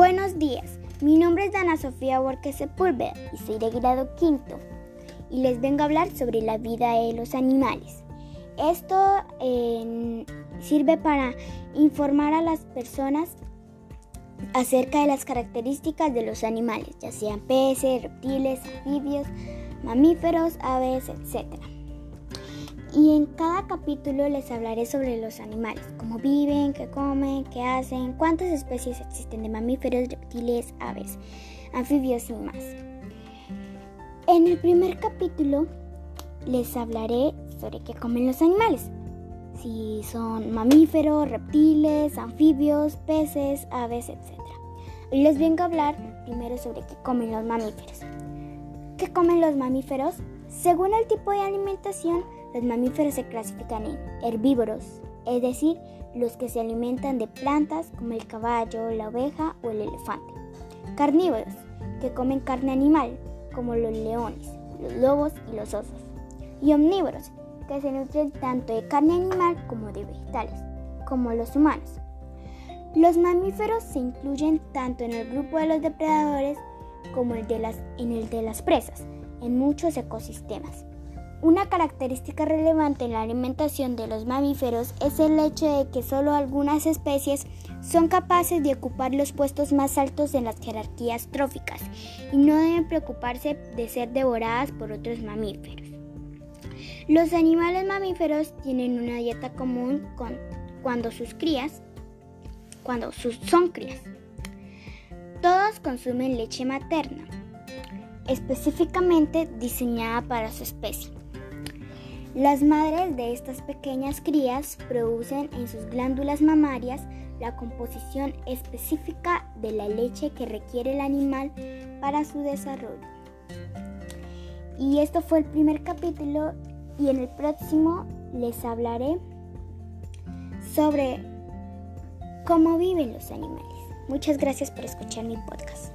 Buenos días, mi nombre es Dana Sofía Borges Sepúlveda y soy de grado quinto y les vengo a hablar sobre la vida de los animales. Esto sirve para informar a las personas acerca de las características de los animales, ya sean peces, reptiles, anfibios, mamíferos, aves, etc. Y en cada capítulo les hablaré sobre los animales, cómo viven, qué comen, qué hacen, cuántas especies existen de mamíferos, reptiles, aves, anfibios y más. En el primer capítulo les hablaré sobre qué comen los animales, si son mamíferos, reptiles, anfibios, peces, aves, etc. Hoy les vengo a hablar primero sobre qué comen los mamíferos. ¿Qué comen los mamíferos? Según el tipo de alimentación, los mamíferos se clasifican en herbívoros, es decir, los que se alimentan de plantas como el caballo, la oveja o el elefante. Carnívoros, que comen carne animal, como los leones, los lobos y los osos. Y omnívoros, que se nutren tanto de carne animal como de vegetales, como los humanos. Los mamíferos se incluyen tanto en el grupo de los depredadores como en el de las presas en muchos ecosistemas. Una característica relevante en la alimentación de los mamíferos es el hecho de que solo algunas especies son capaces de ocupar los puestos más altos en las jerarquías tróficas y no deben preocuparse de ser devoradas por otros mamíferos. Los animales mamíferos tienen una dieta común cuando sus crías, cuando sus, son crías. Todos consumen leche materna, específicamente diseñada para su especie. Las madres de estas pequeñas crías producen en sus glándulas mamarias la composición específica de la leche que requiere el animal para su desarrollo. Y esto fue el primer capítulo y en el próximo les hablaré sobre cómo viven los animales. Muchas gracias por escuchar mi podcast.